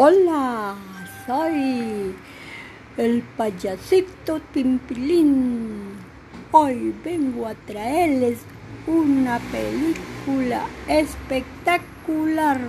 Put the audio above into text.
Hola, soy el payasito Pimpilín. Hoy vengo a traerles una película espectacular.